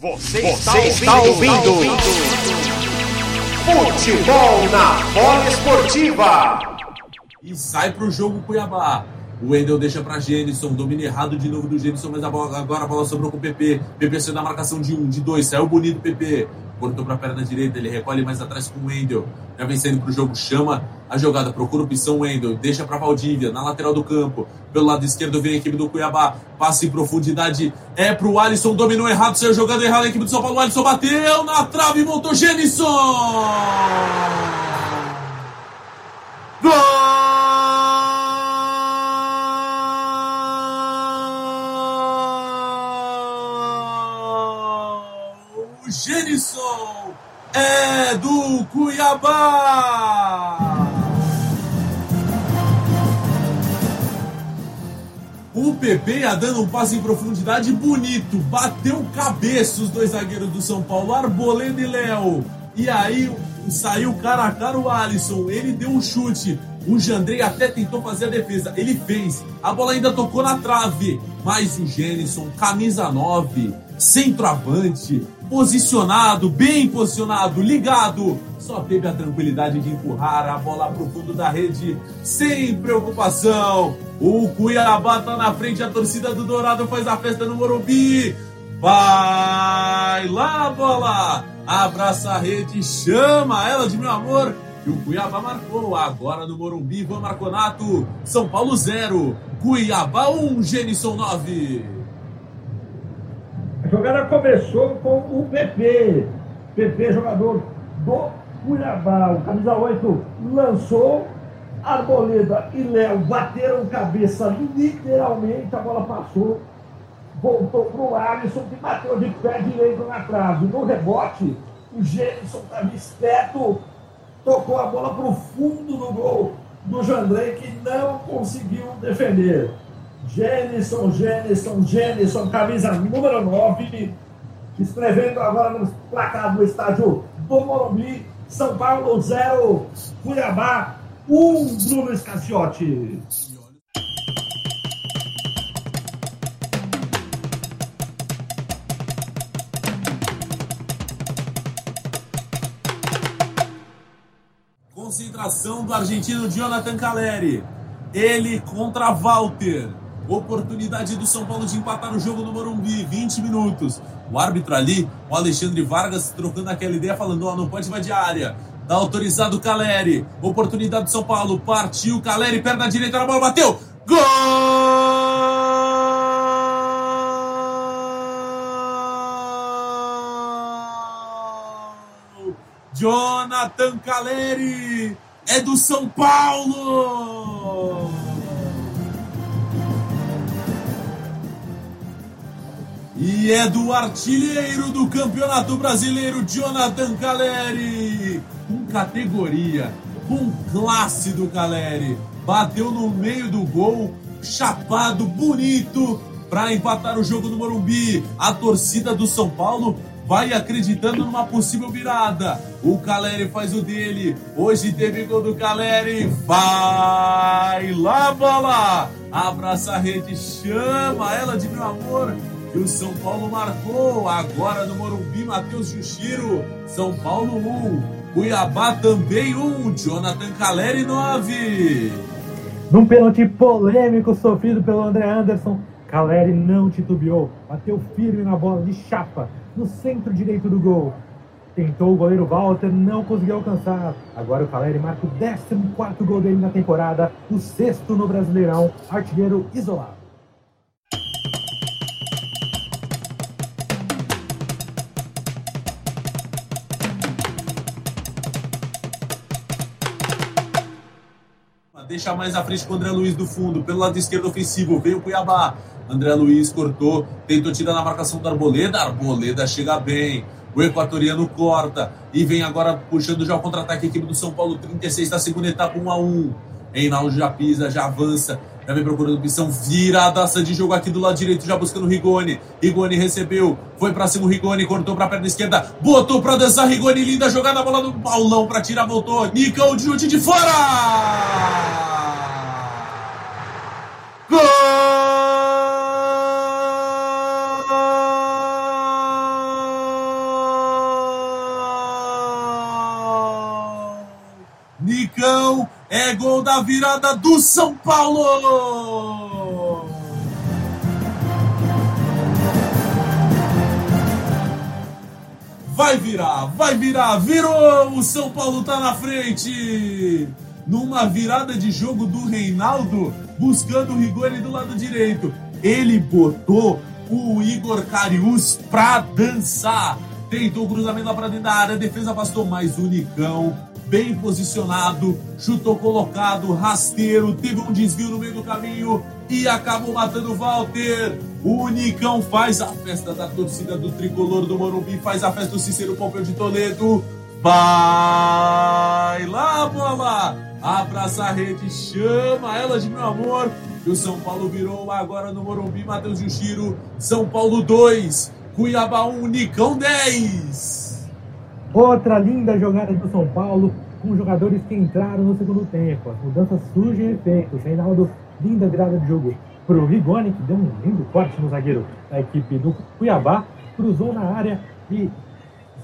Você, Você está, ouvindo, ouvindo. Futebol na bola esportiva. E sai pro jogo Cuiabá. O Wendel deixa para Gênison, domina errado de novo do Gênison, mas a bola, agora a bola sobrou com o PP. PP saiu na marcação de um, de dois, saiu bonito PP. Cortou para a perna direita, ele recolhe mais atrás com o Wendel. Já vencendo para o jogo, chama a jogada, procura opção Wendel, deixa para Valdívia, na lateral do campo. Pelo lado esquerdo vem a equipe do Cuiabá, passe em profundidade, é para o Alisson, dominou errado, saiu jogando errado a equipe do São Paulo. O Alisson bateu na trave voltou Gênison! Gol! Gênison é do Cuiabá. O PP ia dando um passe em profundidade bonito, bateu cabeça os dois zagueiros do São Paulo, Arboleda e Léo. E aí saiu cara a cara o Alisson, ele deu um chute. O Jandrei até tentou fazer a defesa, ele fez. A bola ainda tocou na trave, mas o Gênison, camisa 9, centroavante, posicionado, bem posicionado, ligado. Só teve a tranquilidade de empurrar a bola para o fundo da rede sem preocupação. O Cuiabá tá na frente, a torcida do Dourado faz a festa no Morumbi. Vai lá, bola! Abraça a rede, chama ela de meu amor. E o Cuiabá marcou agora no Morumbi, Van Marconato. São Paulo 0, Cuiabá 1, Genison 9. A jogada começou com o PP. PP, jogador do Cuiabá. O camisa 8 lançou. Arboleda e Léo bateram cabeça literalmente. A bola passou. Voltou para o Alisson, que bateu de pé direito na trave. No rebote, o Gênison estava esperto. Tocou a bola para o fundo do gol do Jandrei, que não conseguiu defender. Gênison, Gênison, Gênison, camisa número 9, escrevendo agora no placar do estádio do Morumbi, São Paulo 0, Cuiabá 1, um, Bruno Escaciotti. Concentração do argentino Jonathan Caleri. Ele contra Walter. Oportunidade do São Paulo de empatar o jogo no Morumbi, 20 minutos. O árbitro ali, o Alexandre Vargas, trocando aquela ideia, falando: ó, oh, não pode invadir a área. Tá autorizado o Caleri. Oportunidade do São Paulo. Partiu Caleri, perna direita na bola, bateu. Gol! Jonathan Caleri é do São Paulo! E é do artilheiro do Campeonato Brasileiro, Jonathan Caleri. Com categoria, com classe do Caleri. Bateu no meio do gol, chapado, bonito, para empatar o jogo no Morumbi. A torcida do São Paulo vai acreditando numa possível virada. O Caleri faz o dele. Hoje teve gol do Caleri. Vai lá, bola! Abraça a rede, chama ela de meu amor e o São Paulo marcou agora no Morumbi, Matheus Juxiro. São Paulo 1, Cuiabá também 1, Jonathan Caleri 9. Num pênalti polêmico sofrido pelo André Anderson, Caleri não titubeou, bateu firme na bola de chapa no centro direito do gol. Tentou o goleiro Walter, não conseguiu alcançar. Agora o Caleri marca o 14 gol dele na temporada, o sexto no Brasileirão, artilheiro isolado. Deixar mais à frente com o André Luiz do fundo, pelo lado esquerdo ofensivo, veio o Cuiabá. André Luiz cortou, tentou tirar na marcação do Arboleda, Arboleda chega bem. O equatoriano corta e vem agora puxando já o contra-ataque a equipe do São Paulo, 36 da segunda etapa, 1 a 1 Reinaldo já pisa, já avança, já vem procurando missão, viradaça de jogo aqui do lado direito, já buscando Rigoni. Rigoni recebeu, foi pra cima o Rigoni, cortou pra perna esquerda, botou pra dançar Rigoni, linda jogada, bola do Paulão pra tirar, voltou. Nicão de chute de fora! Gol! Nicão é gol da virada do São Paulo! Vai virar, vai virar, virou! O São Paulo tá na frente! Numa virada de jogo do Reinaldo, buscando o Rigoni do lado direito. Ele botou o Igor Carius pra dançar. Tentou o cruzamento lá pra dentro da área, a defesa afastou mais o Nicão bem posicionado, chutou colocado, rasteiro, teve um desvio no meio do caminho e acabou matando o Walter. O Nicão faz a festa da torcida do tricolor do Morumbi, faz a festa do Cícero Pompeu de Toledo. Vai lá, bola! Abraça a rede, chama ela de meu amor. E o São Paulo virou agora no Morumbi, Matheus Juxiro. São Paulo 2, Cuiabá 1, Nicão 10. Outra linda jogada do São Paulo, com jogadores que entraram no segundo tempo. As mudanças surgem efeitos. Reinaldo, linda virada de jogo para o Rigoni, que deu um lindo corte no zagueiro da equipe do Cuiabá. Cruzou na área e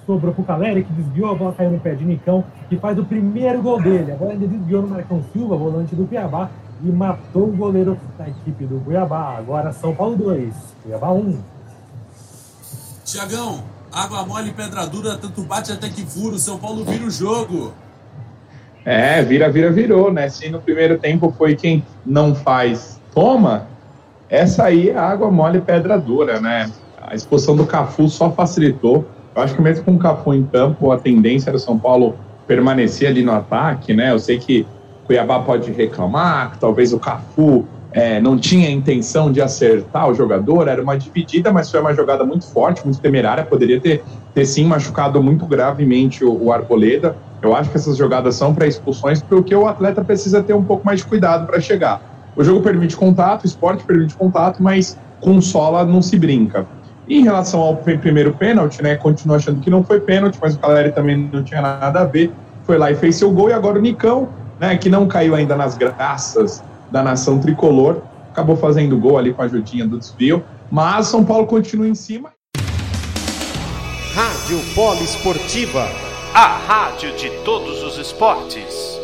sobrou para o Caleri, que desviou, a bola caiu no pé de Nicão, que faz o primeiro gol dele. A bola ainda desviou no Marcão Silva, volante do Cuiabá, e matou o goleiro da equipe do Cuiabá. Agora São Paulo 2, Cuiabá 1. Tiagão, água mole pedra dura, tanto bate até que fura. O São Paulo vira o jogo. É, vira, vira, virou, né? Se no primeiro tempo foi quem não faz, toma, essa aí é água mole pedra dura, né? A expulsão do Cafu só facilitou. Eu acho que mesmo com o Cafu em campo, a tendência do São Paulo permanecer ali no ataque, né? Eu sei que Cuiabá pode reclamar, que talvez o Cafu é, não tinha intenção de acertar o jogador, era uma dividida, mas foi uma jogada muito forte, muito temerária, poderia ter, ter sim machucado muito gravemente o, o Arboleda. Eu acho que essas jogadas são para expulsões, porque o atleta precisa ter um pouco mais de cuidado para chegar. O jogo permite contato, o esporte permite contato, mas com sola não se brinca. Em relação ao primeiro pênalti, né, continuo achando que não foi pênalti, mas o Caleri também não tinha nada a ver, foi lá e fez seu gol, e agora o Nicão, né, que não caiu ainda nas graças da nação tricolor. Acabou fazendo gol ali com a ajudinha do desvio. Mas São Paulo continua em cima. Rádio Polo Esportiva, a rádio de todos os esportes.